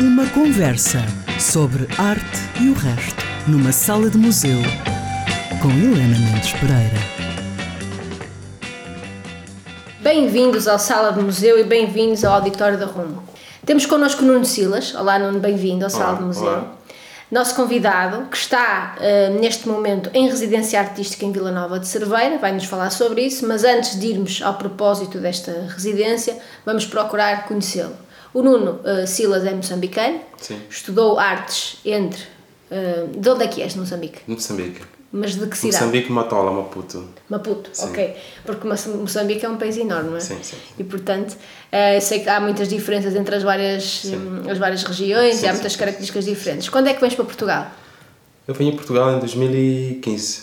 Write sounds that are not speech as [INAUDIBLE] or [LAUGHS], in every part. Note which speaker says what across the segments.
Speaker 1: Uma conversa sobre arte e o resto, numa sala de museu, com Helena Mendes Pereira.
Speaker 2: Bem-vindos ao Sala de Museu e bem-vindos ao Auditório da Rumo. Temos connosco Nuno Silas. Olá, Nuno, bem-vindo ao Sala
Speaker 3: Olá,
Speaker 2: de Museu.
Speaker 3: olá.
Speaker 2: Nosso convidado, que está eh, neste momento em residência artística em Vila Nova de Cerveira, vai-nos falar sobre isso, mas antes de irmos ao propósito desta residência, vamos procurar conhecê-lo. O Nuno eh, Silas é moçambicano,
Speaker 3: Sim.
Speaker 2: estudou artes entre. eh, de onde é que és, Moçambique?
Speaker 3: Moçambique.
Speaker 2: Mas de que cidade?
Speaker 3: Moçambique, Matola, Maputo.
Speaker 2: Maputo,
Speaker 3: Sim.
Speaker 2: ok. Porque Moça- Moçambique é um país enorme, não é?
Speaker 3: Sim, sim.
Speaker 2: E portanto, eh, sei que há muitas diferenças entre as várias, hum, as várias regiões
Speaker 3: Sim,
Speaker 2: e há muitas características diferentes. Quando é que vens para Portugal?
Speaker 3: Eu vim a Portugal em 2015.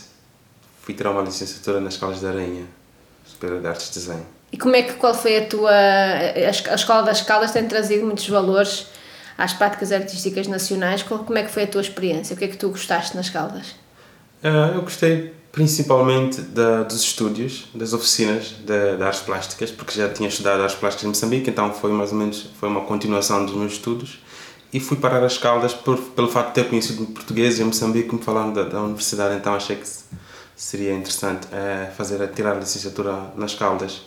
Speaker 3: Fui tirar uma licenciatura na Escolas da Aranha, Superior de Artes de Desenho.
Speaker 2: E como é que, qual foi a tua... A, es- a Escola das Caldas tem trazido muitos valores às práticas artísticas nacionais. Como é que foi a tua experiência? O que é que tu gostaste nas Caldas?
Speaker 3: Ah, eu gostei principalmente da, dos estúdios, das oficinas de, de artes plásticas, porque já tinha estudado artes plásticas em Moçambique, então foi mais ou menos foi uma continuação dos meus estudos. E fui parar as Caldas por, pelo facto de ter conhecido português em Moçambique, me falaram da, da universidade, então achei que seria interessante eh, fazer tirar a licenciatura nas Caldas.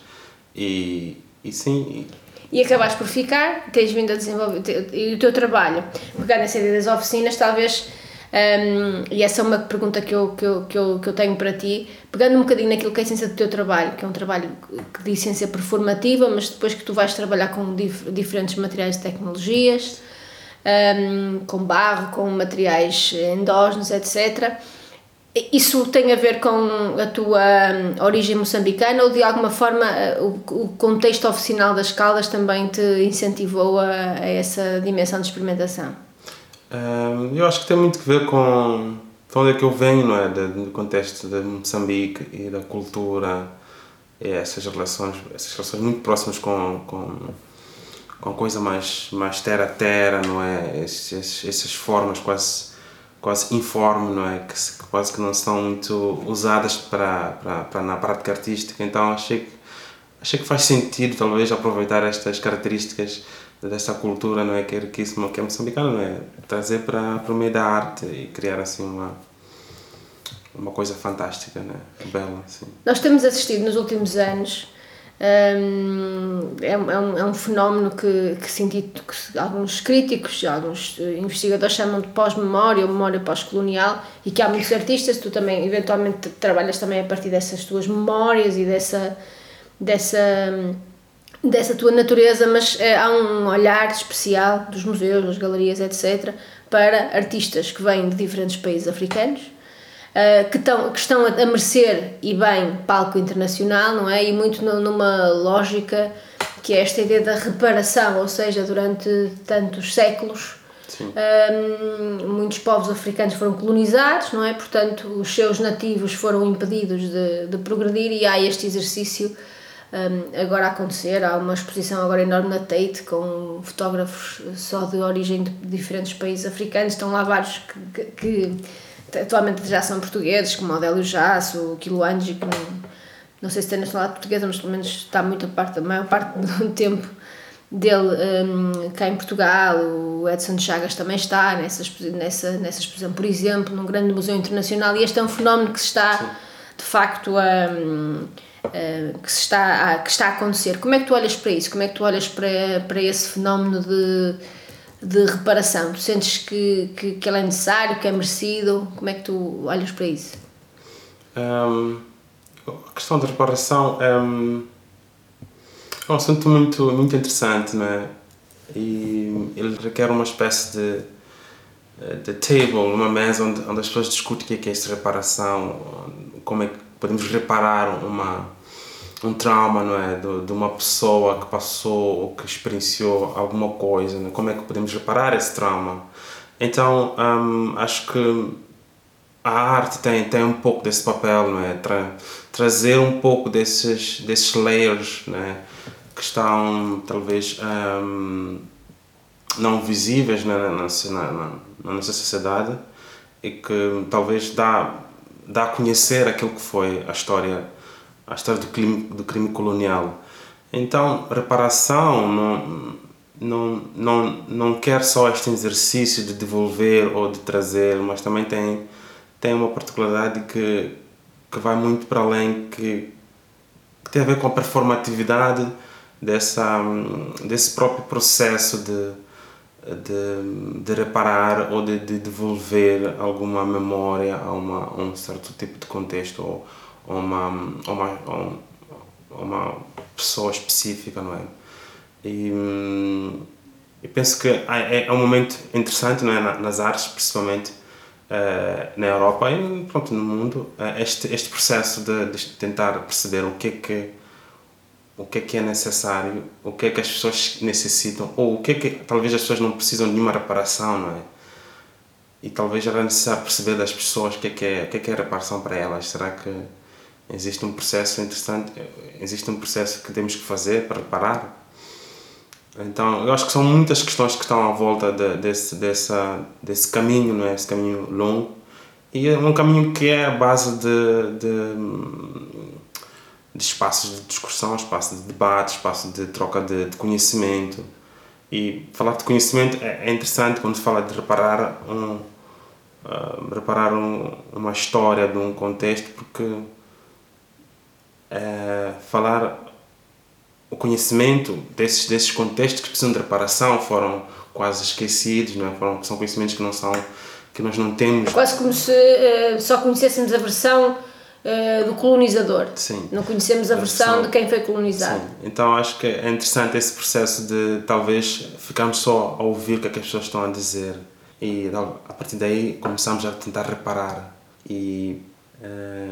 Speaker 3: E, e sim,
Speaker 2: E acabaste por ficar, tens vindo a desenvolver, e o teu trabalho, pegar nessa ideia das oficinas, talvez, hum, e essa é uma pergunta que eu, que, eu, que, eu, que eu tenho para ti, pegando um bocadinho naquilo que é a essência do teu trabalho, que é um trabalho de essência performativa, mas depois que tu vais trabalhar com dif- diferentes materiais e tecnologias, hum, com barro, com materiais endógenos, etc., isso tem a ver com a tua hum, origem moçambicana ou de alguma forma eh, o, contexto oficinal das Caldas também te incentivou a, a essa dimensão de experimentação?
Speaker 3: Hum, eu acho que tem muito a ver com de onde é que eu venho, não é? Do contexto de Moçambique e da cultura e essas relações, essas relações muito próximas com, com, com coisa mais, mais terra a terra, não é? Esses- essas formas quase, quase informe, não é? Que, que quase que não são muito usadas para, para, para na prática artística, então achei que achei que faz sentido talvez aproveitar estas características dessa cultura não é? Que é riquíssima que é moçambicana não é? Trazer para para o meio da arte e criar assim uma uma coisa fantástica né bela assim
Speaker 2: Nós temos assistido nos últimos anos, é, um- é um, é um fenómeno que, que, senti, que alguns críticos, alguns eh, investigadores chamam de pós-memória ou memória pós-colonial e que há muitos artistas, tu também eventualmente trabalhas também a partir dessas tuas memórias e dessa, dessa, dessa tua natureza, mas eh, há um olhar especial dos museus, das galerias, etc., para artistas que vêm de diferentes países africanos, que, estão, que estão a, merecer e bem palco internacional, não é? E muito nu- numa lógica que é esta ideia da reparação, ou seja, durante tantos séculos. Um, muitos povos africanos foram colonizados, não é? Portanto, os seus nativos foram impedidos de, de progredir e há este exercício um, agora a acontecer. Há uma exposição agora enorme na Tate com fotógrafos só de origem de diferentes países africanos. Estão lá vários que, que, que atualmente já são portugueses, como o Adélio Jasso, o Quiloangi, que não, não sei se tem nacionalidade portuguesa, mas pelo menos está muita parte, a maior parte do [LAUGHS] tempo dele um, cá em Portugal. O Edson Chagas também está nessa, nessa, nessa exposição, por exemplo, num grande museu internacional. E este é um fenómeno que se está, de facto, a. um, Uh, que, se está a, que está a acontecer. Como é que tu olhas para isso? Como é que tu olhas para, para esse fenómeno de, de reparação? Tu sentes que, que, que ele é necessário, que é merecido? Como é que tu olhas para isso?
Speaker 3: Hum, a questão da reparação hum, é um assunto muito muito interessante não é e ele requer uma espécie de de table uma mesa onde, onde as pessoas discutem o que é, que é essa reparação como é que podemos reparar uma um trauma não é de, de uma pessoa que passou ou que experienciou alguma coisa não é? como é que podemos reparar esse trauma então hum, acho que a arte tem, tem um pouco desse papel, não é? Tra trazer um pouco desses, desses layers, né? Que estão, talvez, um, não visíveis né? na, na, na, na nossa sociedade e que talvez dá, dá a conhecer aquilo que foi a história, a história do crime, do crime colonial. Então, reparação, não, não, não, não quer só este exercício de devolver ou de trazer, mas também tem, tem uma particularidade que, que vai muito para além, que, que tem a ver com a performatividade dessa, desse próprio processo de, de, de reparar ou de, de devolver alguma memória a, uma, a um certo tipo de contexto ou, ou uma, ou uma, ou uma pessoa específica, não é? E eu penso que é, é um momento interessante não é? nas artes, principalmente uh, na Europa e pronto, no mundo, uh, este, este processo de, de, tentar perceber o que é que o que é que é necessário, o que é que as pessoas necessitam, ou o que é que talvez as pessoas não precisam de nenhuma reparação, não é? E talvez era necessário perceber das pessoas o que é que é, o que é, que é reparação para elas. Será que existe um processo interessante, existe um processo que temos que fazer para reparar? Então, eu acho que são muitas questões que estão à volta de, desse, dessa, desse caminho, não é? Esse caminho longo. E é um caminho que é a base de, de, de espaços de discussão, espaços de debate, espaços de troca de, de conhecimento. E falar de conhecimento é, é interessante quando se fala de reparar, um, uh, reparar um, uma história de um contexto, porque uh, falar o conhecimento desses, desses contextos que precisam de reparação foram quase esquecidos, não é? foram, são conhecimentos que não são que nós não temos.
Speaker 2: Quase como se uh, só conhecêssemos a versão uh, do colonizador.
Speaker 3: Sim.
Speaker 2: Não conhecemos a, a versão, versão, de quem foi colonizado. Sim.
Speaker 3: Então acho que é interessante esse processo de talvez ficarmos só a ouvir o que, é que as pessoas estão a dizer e a partir daí começamos a tentar reparar. E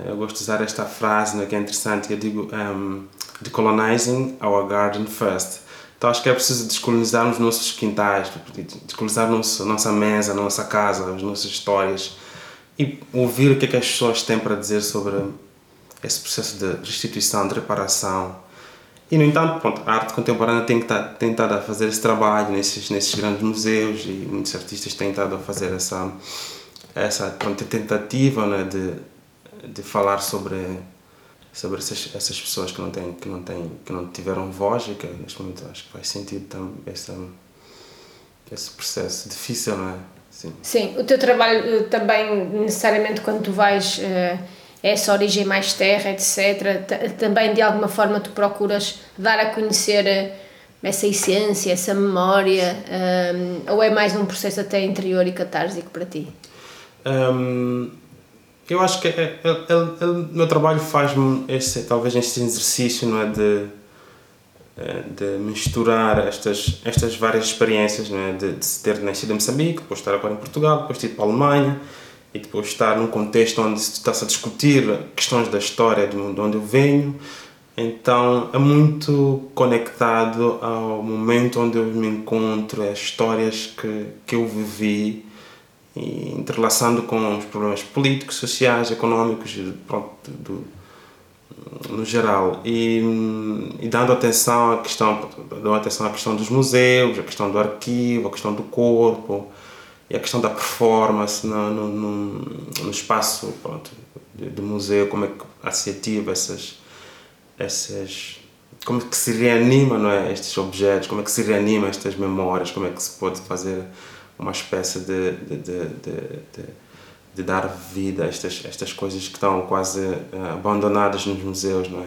Speaker 3: eu gosto de usar esta frase né, que é interessante, eu digo. Um, ehm, decolonizing our garden first. Então acho que é preciso descolonizar os nossos quintais, descolonizar a nossa mesa, nossa casa, as nossas histórias e ouvir o que, é que as pessoas têm para dizer sobre esse processo de restituição, de reparação. E, no entanto, pronto, a arte contemporânea tem, estar, tem estado a fazer esse trabalho nesses, nesses grandes museus e muitos artistas têm estado a fazer essa, essa pronto, tentativa né, de, de falar sobre sobre essas, essas pessoas que não têm que não têm que não tiveram voz e que neste momento acho que faz sentido também esse, esse processo difícil não é?
Speaker 2: Sim. Sim o teu trabalho eh, também necessariamente quando tu vais uh, essa origem mais terra etc também de alguma forma tu procuras dar a conhecer uh, essa essência essa memória um, ou é mais um processo até interior e catársico para ti?
Speaker 3: Um, eu acho que é, é, é, o meu trabalho faz-me talvez este exercício não é, de, é, de misturar estas, estas várias experiências não é, de, de ter nascido em Moçambique, depois estar agora em Portugal, depois ir para a Alemanha e depois estar num contexto onde está-se a discutir questões da história de onde eu venho. Então é muito conectado ao momento onde eu me encontro, as histórias que, que eu vivi e entrelaçando com os problemas políticos, sociais, económicos, pronto, do, no geral. E, e, dando atenção à questão dando atenção à questão dos museus a questão do arquivo a questão do corpo e a questão da performance no, no, no, no espaço pronto, do museu como é que se ativa essas essas como é que se reanima não é estes objetos como é que se reanima estas memórias como é que se pode fazer uma espécie de, de, de, de, de dar vida a estas, estas coisas que estão quase uh, abandonadas nos museus, não é?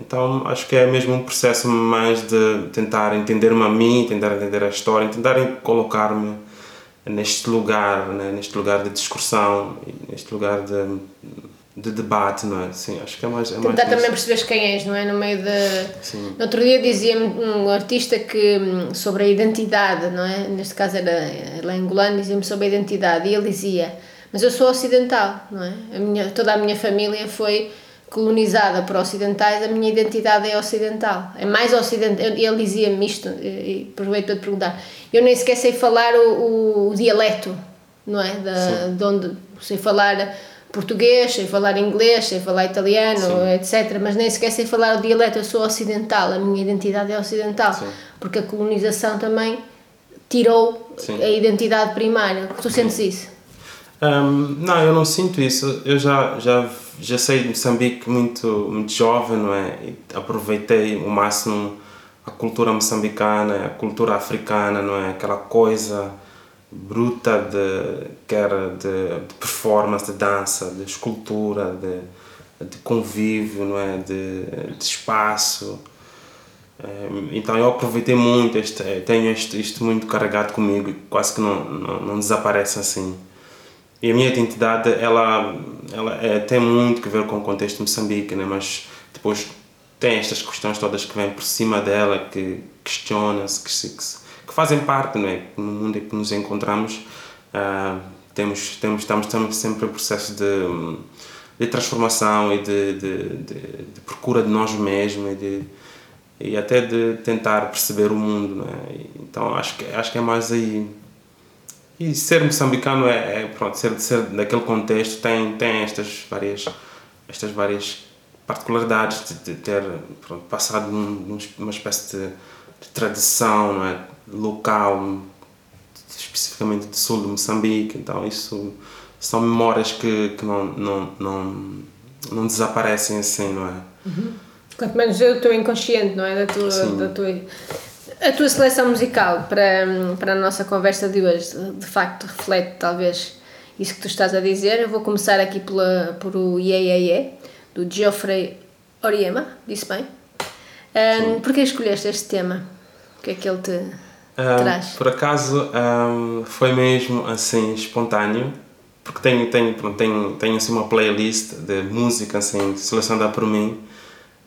Speaker 3: Então acho que é mesmo um processo mais de tentar entender-me a mim, tentar entender a história, tentar colocar-me neste lugar, né? neste lugar de discussão, neste lugar de de debate, não é? Sim, acho que é mais. É
Speaker 2: Tentar
Speaker 3: mais
Speaker 2: também perceberes quem és, não é? No meio de. Sim. No outro dia dizia-me um artista que hum, sobre a identidade, não é? Neste caso era, era angolano, dizia-me sobre a identidade e ele dizia: Mas eu sou ocidental, não é? A minha, toda a minha família foi colonizada por ocidentais, a minha identidade é ocidental. É mais ocidental. Ele dizia-me isto, e aproveito para te perguntar. Eu nem sequer sei falar o, o, o dialeto, não é? Da, de onde sei falar português, sei falar inglês, sei falar italiano, Sim. etc. Mas nem sequer sei falar o dialeto, eu sou ocidental, a minha identidade é ocidental. Sim. Porque a colonização também tirou Sim. a identidade primária. Tu sentes isso?
Speaker 3: Um, não, eu não sinto isso. Eu já, já, já sei de Moçambique muito, muito jovem, não é? E aproveitei o máximo a cultura moçambicana, a cultura africana, não é? Aquela coisa bruta de quer de, de performance, de dança, de escultura, de, de convívio, não é? De, de espaço. Eh, então eu aproveitei muito, este, tenho isto, isto muito carregado comigo quase que não, não, não desaparece assim. E a minha identidade, ela, ela é, tem muito que ver com o contexto de Moçambique, né? mas depois tem estas questões todas que vêm por cima dela, que questiona-se, que, que, que, fazem parte, né? no mundo em que nos encontramos, uh, temos, temos, estamos, estamos sempre em processo de, de transformação e de, de, de, de procura de nós mesmos e, de, e até de tentar perceber o mundo. Né? Então acho que, acho que é mais aí e ser moçambicano é, é pronto, ser, ser daquele contexto tem, tem estas várias, estas várias particularidades de, de ter pronto, passado num, numa espécie de, de, tradição não é? Local, especificamente do sul de Moçambique. Então, isso são memórias que, que não, não, não, não desaparecem assim, não é?
Speaker 2: Uhum. Quanto menos eu estou inconsciente, não é? Da tua, da tua a tua seleção musical para, para a nossa conversa de hoje, de facto, reflete talvez isso que tu estás a dizer. Eu vou começar aqui pela, por o Ye Ye Ye, do Geoffrey Oriema, disse bem. Um, Porquê escolheste este tema? O que é que ele te um?
Speaker 3: Por acaso um, foi mesmo assim espontâneo, porque tenho, tenho, tenho, tenho assim, uma playlist de música assim, selecionada por mim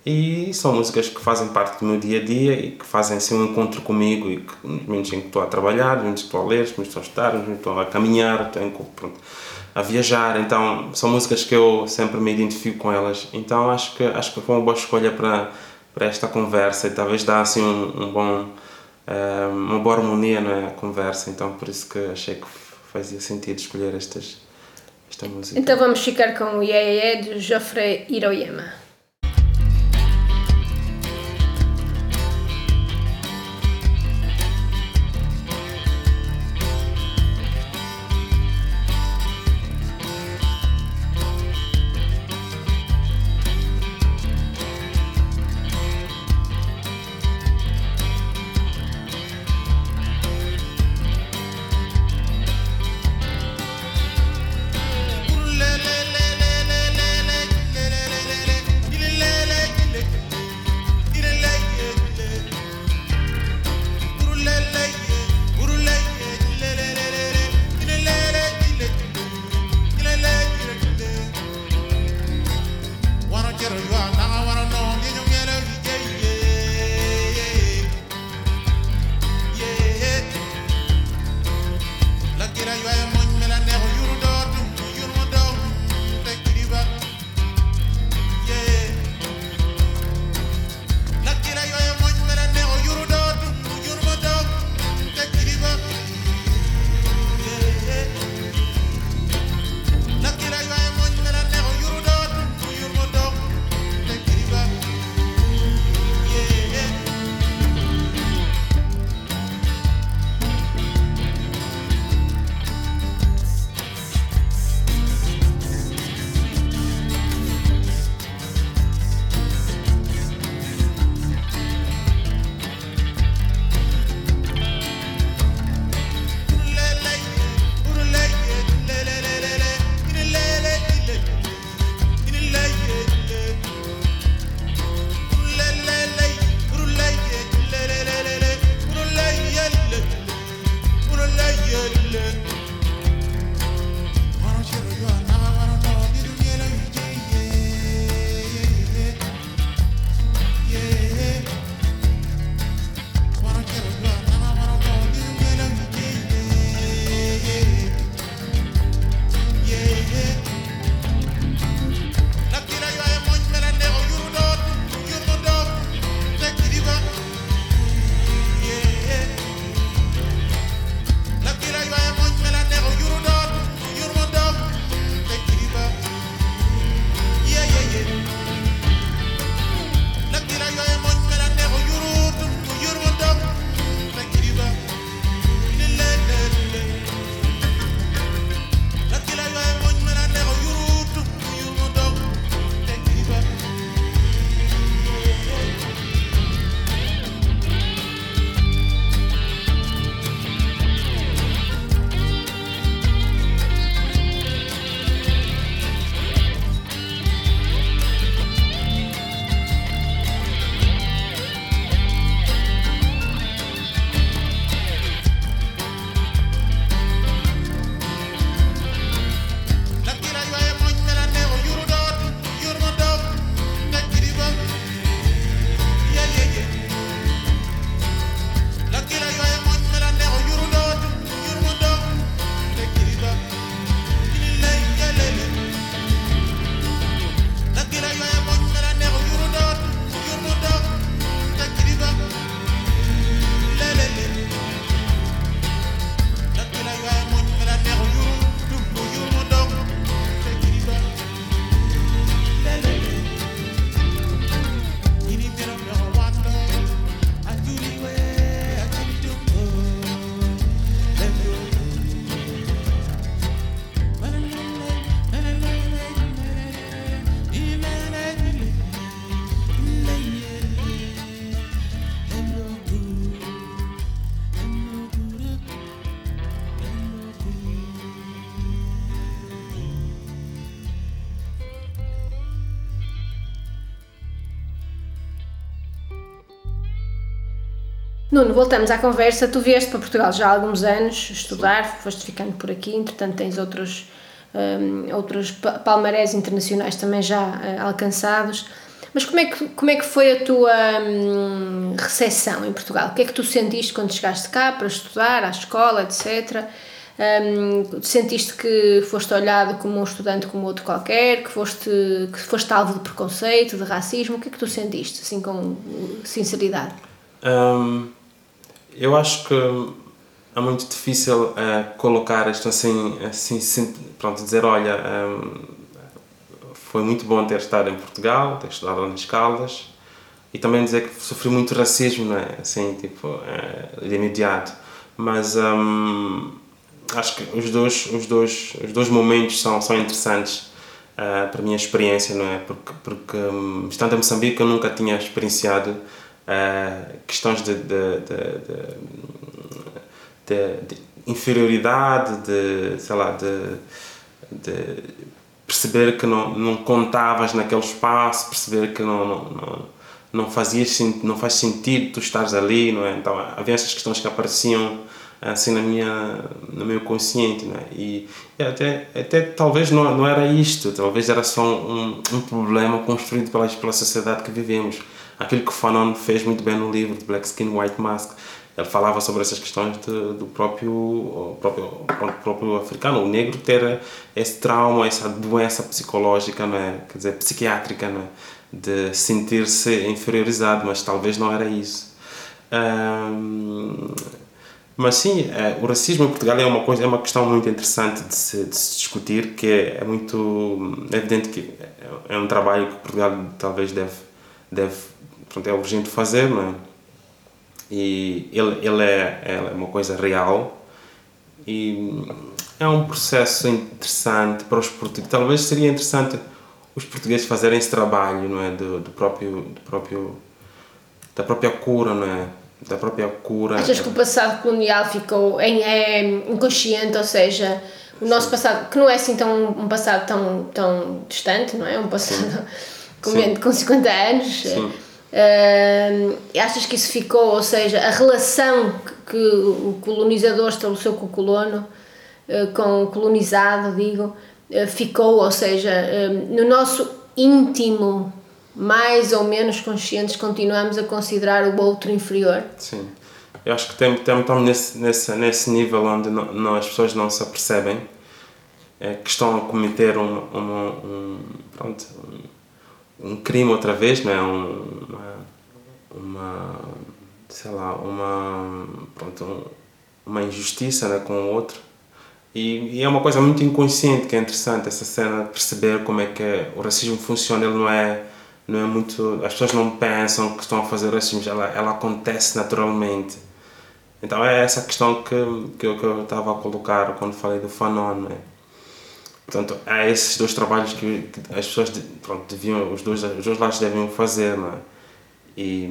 Speaker 3: e são músicas que fazem parte do meu dia a dia e que fazem assim um encontro comigo e que nos momentos em que estou a trabalhar, nos momentos que estou a ler, nos momentos que estou a estudar, nos momentos que estou a caminhar, estou pronto, a viajar. Então são músicas que eu sempre me identifico com elas. Então acho que, acho que foi uma boa escolha para, para esta conversa e talvez dá assim um, um bom, uma boa harmonia na conversa. Então por isso que achei que fazia sentido escolher estas, esta música.
Speaker 2: Então vamos ficar com o Yeah Yeah de Geoffrey Hiroyama. Nuno, voltamos à conversa. Tu vieste para Portugal já há alguns anos estudar, foste ficando por aqui, entretanto tens outros, um, outros palmarés internacionais também já uh, alcançados. Mas como é, que, como é que foi a tua hum, recepção em Portugal? O que é que tu sentiste quando chegaste cá para estudar, à escola, etc.? Um, sentiste que foste olhado como um estudante como outro qualquer, que foste, que foste alvo de preconceito, de racismo? O que é que tu sentiste, assim, com sinceridade?
Speaker 3: Um, eu acho que é muito difícil uh, colocar isto assim, assim, pronto, dizer, olha, um, foi muito bom ter estado em Portugal, ter estudado nas Caldas e também dizer que sofri muito racismo, não é? Assim, tipo, uh, de imediato. Mas um, acho que os dois, os dois, os dois momentos são, são interessantes uh, para a minha experiência, não é? Porque, porque um, estando em Moçambique eu nunca tinha experienciado uh, questões de, de, de, de, inferioridade, de, sei lá, de, perceber que não, não contavas naquele espaço, perceber que não, não, não, não, fazias, não faz sentido tu estares ali, não é? Então havia essas questões que apareciam assim na minha no meu consciente né? e, e até até talvez não, não era isto talvez era só um, um problema construído pela pela sociedade que vivemos aquilo que Fanon fez muito bem no livro de Black Skin White Mask. Ele falava sobre essas questões de, do próprio próprio próprio africano o negro ter esse trauma essa doença psicológica né quer dizer psiquiátrica né de sentir-se inferiorizado mas talvez não era isso. Mas sim, é, o racismo em Portugal é uma coisa, é uma questão muito interessante de se, de se discutir, que é, é muito é evidente que é, é um trabalho que Portugal talvez deve, deve pronto, é urgente fazer, não é? E ele, ele é, é uma coisa real e é um processo interessante para os portugueses. Talvez seria interessante os portugueses fazerem esse trabalho, não é, do, do próprio, do próprio da própria cura, não é? da própria cura.
Speaker 2: Achas que o passado colonial ficou em, é, inconsciente, ou seja, o nosso Sim. passado, que não é assim tão, um passado tão, tão distante, não é? Um passado [LAUGHS] com, com 50 anos. Sim. Uh, achas que isso ficou, ou seja, a relação que, o colonizador estabeleceu com o colono, uh, com o colonizado, digo, uh, ficou, ou seja, no nosso íntimo mais ou menos conscientes, continuamos a considerar o outro inferior?
Speaker 3: Sim. Eu acho que estamos tem, tem, nesse, nesse, nesse nível onde não, não, as pessoas não se apercebem é, que estão a cometer um, um, um, pronto, um, um crime outra vez, não é? Um, uma, uma, sei lá, uma, pronto, uma injustiça né, com o outro. E, e, é uma coisa muito inconsciente que é interessante essa cena, perceber como é que o racismo funciona. Ele não é não é muito as pessoas não pensam que estão a fazer racismo ela ela acontece naturalmente então é essa questão que que eu, que eu estava a colocar quando falei do Fanon né? Portanto é esses dois trabalhos que, que as pessoas pronto deviam os dois os dois lados devem fazer né? e,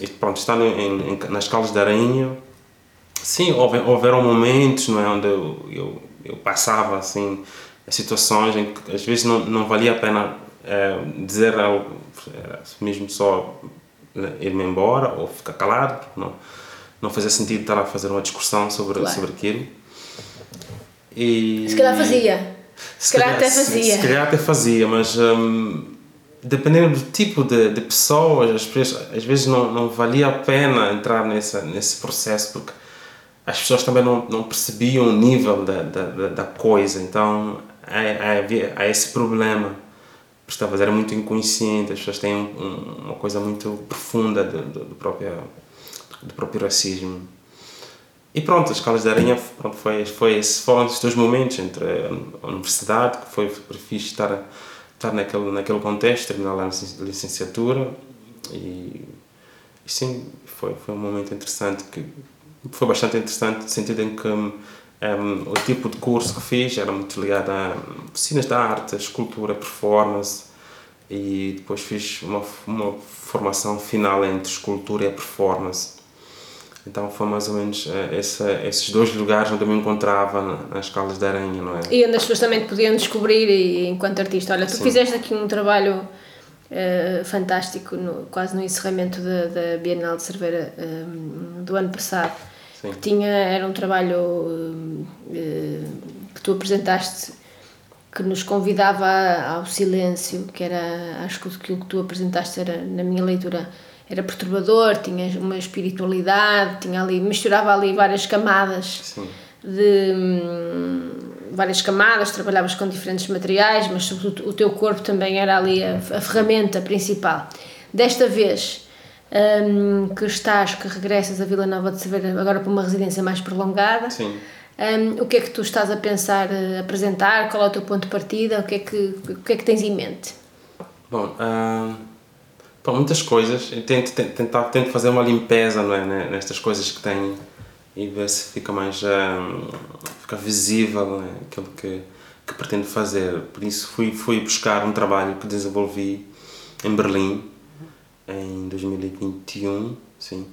Speaker 3: e pronto em, em, nas calas de Aranha sim houve, houveram momentos não é onde eu, eu, eu passava assim situações em que às vezes não, não valia a pena é, dizer algo, é, mesmo só ir-me embora ou ficar calado, porque não, não fazia sentido estar a fazer uma discussão sobre, claro. sobre aquilo.
Speaker 2: E, se calhar fazia. Se, se calhar, calhar, até fazia.
Speaker 3: Se, se, calhar até fazia, mas hum, dependendo do tipo de, de pessoas, às vezes, não, não valia a pena entrar nessa, nesse processo porque as pessoas também não, não percebiam o nível da, da, da coisa, então há, há, há esse problema estavas era muito inconsciente, as pessoas têm um, uma coisa muito profunda do, do, do, próprio, do próprio racismo. E pronto, as escolas de aranha pronto, foi, foi, foram esses dois momentos entre a universidade, que foi, fixe estar, estar naquele, naquele contexto, terminar lá a licenciatura, e, e sim, foi, foi um momento interessante, que foi bastante interessante, no sentido em que um, o tipo de curso que fiz era muito ligado a oficinas de arte, escultura, performance e depois fiz uma, uma formação final entre escultura e performance. Então foi mais ou menos uh, essa, esses dois lugares onde eu me encontrava na, nas escalas de aranha, não é?
Speaker 2: E onde as pessoas também podiam descobrir e, enquanto artista. Olha, tu Sim. fizeste aqui um trabalho uh, fantástico, no, quase no encerramento da, da Bienal de Cerveira um, do ano passado. Sim. Que tinha, era um trabalho uh, que tu apresentaste que nos convidava ao silêncio, que era, acho que aquilo que tu apresentaste era, na minha leitura, era perturbador, tinha uma espiritualidade, tinha ali, misturava ali várias camadas Sim. de hum, várias camadas, trabalhavas com diferentes materiais, mas sobretudo o teu corpo também era ali a, a ferramenta principal. Desta vez hum, que estás, que regressas a Vila Nova de Cerveira agora para uma residência mais prolongada,
Speaker 3: Sim.
Speaker 2: Um, o que é que tu estás a pensar uh, apresentar? Qual é o teu ponto de partida? O que é que, o que, é que tens em mente?
Speaker 3: Bom, uh, para muitas coisas, eu tento, tento, tentar, tento fazer uma limpeza não é, né, nestas coisas que tenho e ver se fica mais uh, fica visível né, aquilo que, que pretendo fazer. Por isso fui, fui buscar um trabalho que desenvolvi em Berlim em 2021, sim.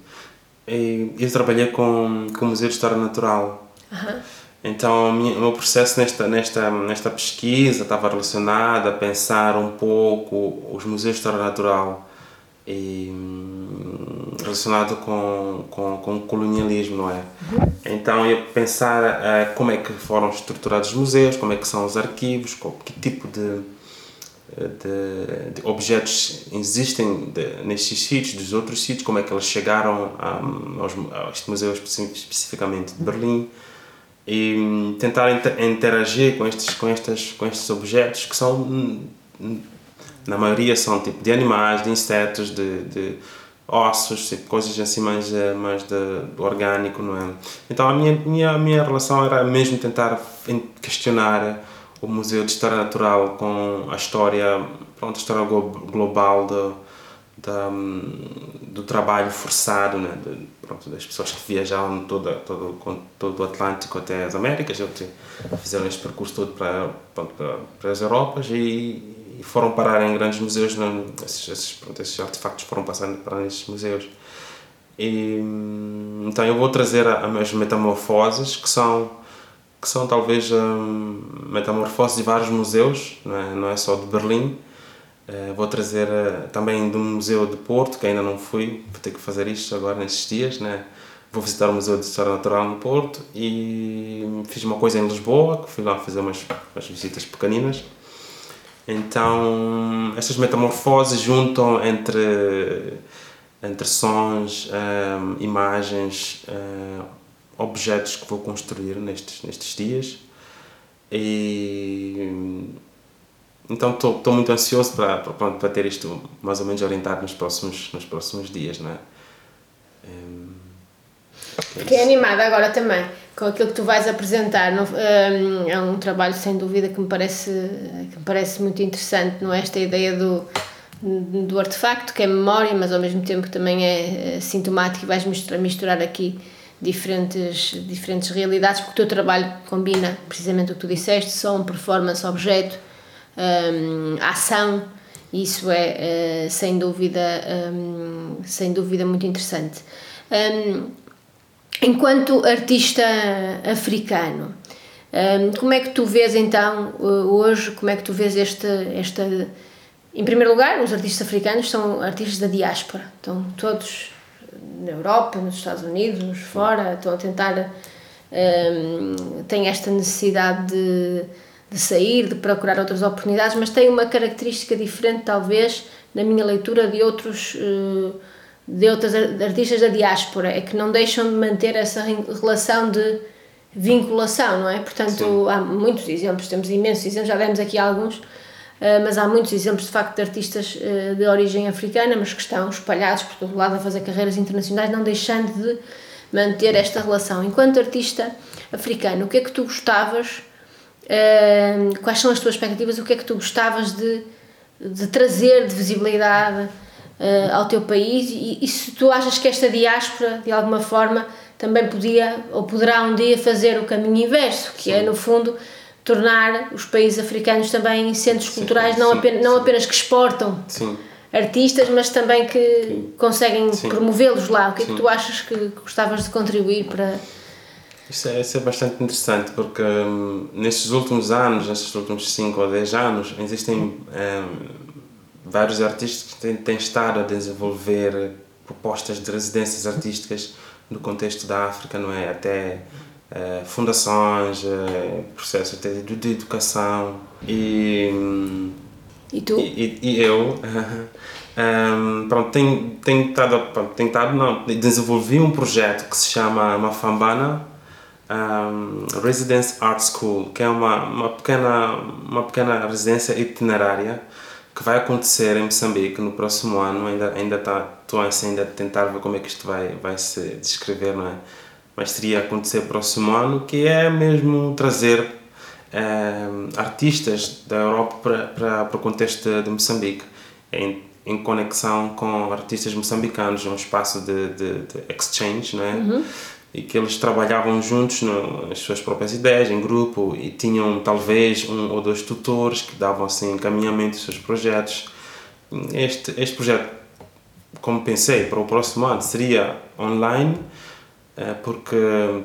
Speaker 3: E eu trabalhei com, com o Museu de História Natural
Speaker 2: Uhum.
Speaker 3: Então, o meu processo nesta, nesta, nesta pesquisa estava relacionado a pensar um pouco os museus de história natural e relacionado com, com, com o colonialismo, não é? Então, eu pensar uh, como é que foram estruturados os museus, como é que são os arquivos, que tipo de, de, de objetos existem de, nestes sítios, dos outros sítios, como é que eles chegaram a, aos, a este museu especificamente de Berlim e hum, tentar interagir com estes com estes com estes objetos que são hum, na maioria são tipo de animais de insetos de, de ossos tipo, coisas assim mais eh, mais de, orgânico não é? Então a minha minha minha relação era mesmo tentar questionar o museu de história natural com a história pronto a história global do da, do trabalho forçado né, de, pronto, das pessoas que viajavam toda, todo, todo o Atlântico até as Américas, fizeram este percurso todo para, para, para as Europas e, e, foram parar em grandes museus, né, esses, esses, pronto, esses artefactos foram passando para esses museus. E, então eu vou trazer as metamorfoses que são que são talvez um, metamorfoses de vários museus, não é, não é só de Berlim, Uh, vou trazer uh, também do Museu de Porto, que ainda não fui, vou ter que fazer isto agora nestes dias, né? Vou visitar o Museu de História Natural no Porto e fiz uma coisa em Lisboa, que fui lá fazer umas, umas visitas pequeninas. Então, estas metamorfoses juntam entre, entre sons, um, eh, imagens, um, objetos que vou construir nestes, nestes dias. E então estou muito ansioso para, para, para ter isto mais ou menos orientado nos próximos, nos próximos dias, não é?
Speaker 2: Fiquei animada agora também com aquilo que tu vais apresentar. Um, é um trabalho sem dúvida que me parece, que me parece muito interessante, não é? Esta ideia do, do artefacto, que é memória, mas ao mesmo tempo também é, é sintomático e vais misturar, misturar aqui diferentes, diferentes realidades, porque o teu trabalho combina precisamente o que tu disseste, som, performance, objeto um, ação, isso é uh, sem dúvida um, sem dúvida muito interessante. Um, enquanto artista africano, como é que tu vês então hoje, como é que tu vês esta, esta em primeiro lugar, os artistas africanos são artistas da diáspora, estão todos na Europa, nos Estados Unidos, fora, estão a tentar um, têm esta necessidade de de sair, de procurar outras oportunidades, mas tem uma característica diferente, talvez, na minha leitura, de outros eh, de outros artistas da diáspora, é que não deixam de manter essa relação de vinculação, não é? Portanto, Sim. há muitos exemplos, temos imensos exemplos, já demos aqui alguns, eh, mas há muitos exemplos de facto de artistas eh, de origem africana, mas que estão espalhados por todo lado a fazer carreiras internacionais, não deixando de manter esta relação. Enquanto artista africano, o que é que tu gostavas Uh, quais são as tuas expectativas? O que é que tu gostavas de, de trazer de visibilidade uh, ao teu país? E, e, se tu achas que esta diáspora, de alguma forma, também podia ou poderá um dia fazer o caminho inverso, que é, sim. é, no fundo, tornar os países africanos também centros sim, culturais, não, sim, apenas, não apenas que exportam artistas, mas também que conseguem promovê-los lá. O que é que tu achas que gostavas de contribuir para
Speaker 3: isso é, isso é bastante interessante porque um, nestes últimos anos, nestes últimos 5 ou 10 anos, existem um, vários artistas têm, têm estado a desenvolver propostas de residências artísticas no contexto da África, não é? Até uh, fundações, uh, processos até de, de educação e...
Speaker 2: E tu?
Speaker 3: E, e, e eu... Um, [LAUGHS] pronto, tenho, tenho estado, pronto, tenho estado, não, desenvolvi um projeto que se chama Mafambana um, Residence Art School, que é uma, uma, pequena, uma pequena residência itinerária que vai acontecer em Moçambique no próximo ano. Ainda ainda tá, estou assim, ainda a tentar ver como é que isto vai, vai se descrever, não é? Mas teria acontecer próximo ano, que é mesmo trazer um, artistas da Europa para, para, para o contexto de Moçambique. Em, em conexão com artistas moçambicanos, um espaço de, de, de exchange, não é? Uhum. E que eles trabalhavam juntos nas suas próprias ideias, em grupo, e tinham talvez um ou dois tutores que davam assim encaminhamento dos seus projetos. Este, este projeto, como pensei, para o próximo ano seria online, eh, porque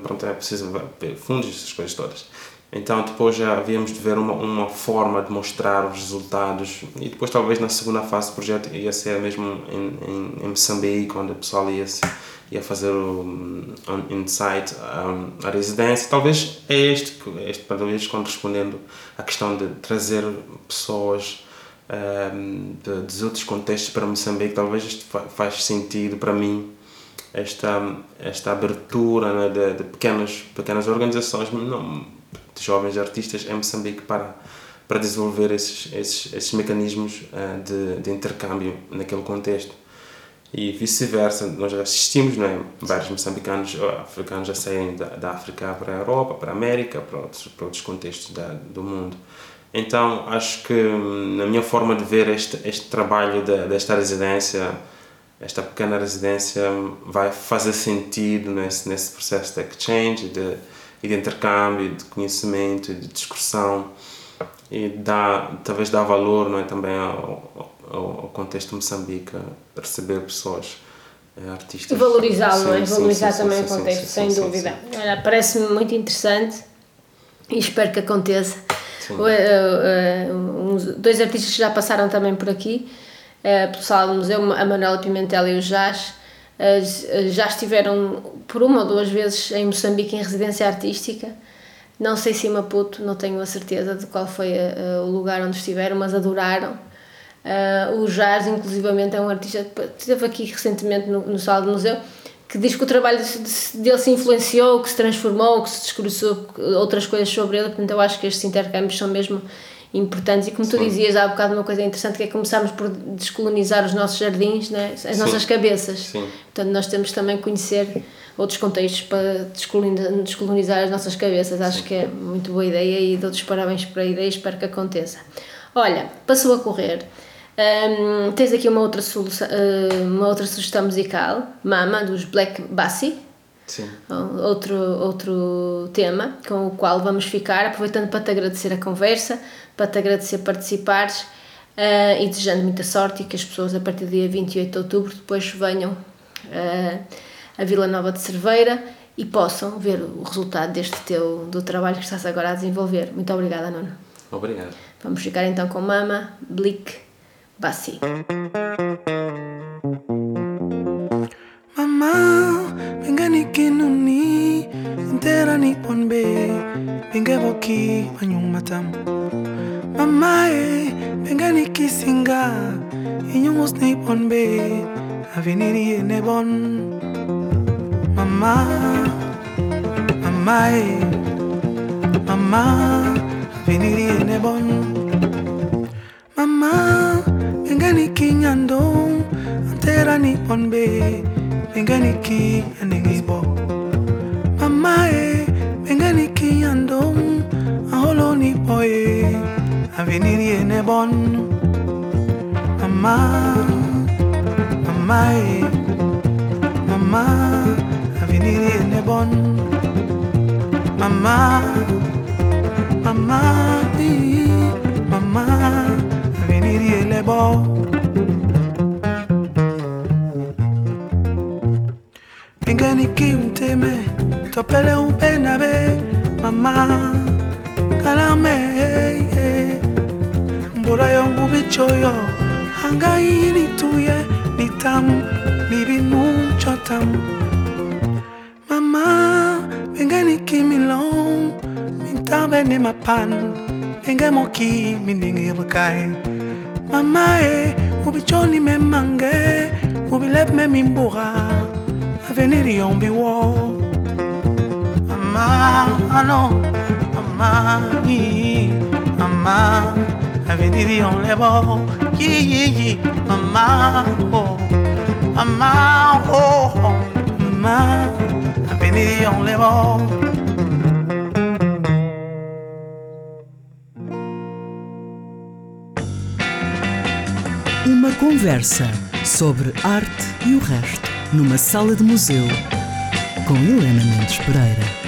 Speaker 3: pronto, é preciso fundos, essas coisas todas. Então depois já havíamos de ver uma, uma forma de mostrar os resultados e depois talvez na segunda fase do projeto ia ser mesmo em, em, em Moçambique, onde o pessoal ia, ia fazer o um, insight, um, a residência. Talvez é este, este talvez correspondendo à questão de trazer pessoas um, de, dos outros contextos para Moçambique, talvez isto faz sentido para mim esta esta abertura né, de, de pequenas pequenas organizações não de jovens artistas em Moçambique para, para desenvolver esses, esses, esses mecanismos uh, de, de intercâmbio naquele contexto. E vice-versa, nós assistimos, não é? vários moçambicanos africanos a saírem da, da África para a Europa, para a América, para outros, para outros contextos da, do mundo. Então, acho que na minha forma de ver este, este trabalho de, desta residência, esta pequena residência vai fazer sentido nesse, nesse processo de exchange, de, e de intercâmbio, de conhecimento, de discussão e dá, talvez dá valor não é, também ao, ao, ao contexto de Moçambique, a receber pessoas eh, artistas.
Speaker 2: Valorizá-lo, não é? Valorizar sim, também sim, o contexto, sim, sem dúvida. Parece-me muito interessante e espero que aconteça. Uh, uh, dois artistas que já passaram também por aqui, pelo Sala do Museu, a Manuela Pimentel e o Jazz, já estiveram por uma ou duas vezes em Moçambique em residência artística. Não sei se em Maputo, não tenho a certeza de qual foi o lugar onde estiveram, mas adoraram. Uh, o Jars, inclusivamente, é um artista que esteve aqui recentemente no, no Sala do Museu, que diz que o trabalho dele se influenciou, que se transformou, que se descobriu outras coisas sobre ele. Portanto, eu acho que estes intercâmbios são mesmo importantes e como tu Sim. dizias há bocado uma coisa interessante que é começarmos por descolonizar os nossos jardins, né? as Sim. nossas cabeças. Sim. Portanto, nós temos também conhecer outros contextos para descolonizar as nossas cabeças. Acho que é muito boa ideia e dou-te os parabéns para a ideia e espero que aconteça. Olha, passou a correr. Um, tens aqui uma outra, solução, uma outra sugestão musical, Mama, dos Black Bassi.
Speaker 3: Sim.
Speaker 2: Outro, outro tema com o qual vamos ficar, aproveitando para te agradecer a conversa, para te agradecer participares uh, e desejando muita sorte e que as pessoas a partir do dia 28 de outubro depois venham uh, a Vila Nova de Cerveira e possam ver o resultado deste teu do trabalho que estás agora a desenvolver. Muito obrigada, Nuno.
Speaker 3: Obrigado.
Speaker 2: Vamos ficar então com Mama, Blick, Bassi.
Speaker 4: Mama, venga ni kinuni, intera ni ponbe, venga boki manyung matam. Mama e, venga ni kisinga, inyungus ni ponbe, aveniri ne bon. Mama, mama e, mama, aveniri ne bon. Mama, venga ni kinyandong, antera ni ponbe, venga ni ki ni kinyandong, aholo ni poe, aveniri ene bon. Mama, mama mama, aveniri ene bon. Mama, mama, e, mama, aveniri ene bon. Pingani ki unteme, topele upena be, mama kalame mbula yangu bichoyo hangai lituye litamu libinu chotamu mama benge nikimilong mintabe ni mapan benge moki minenge bukai mama e ubichoni memange ubilep me mimbura. Avenir yombi wo. Mama ano Mama ni Mama avenir yon lebo yi yi yi Mama oh Mama oh Mama avenir yon lebo.
Speaker 1: Uma conversa sobre arte e o resto, numa sala de museu, com Helena Mendes Pereira.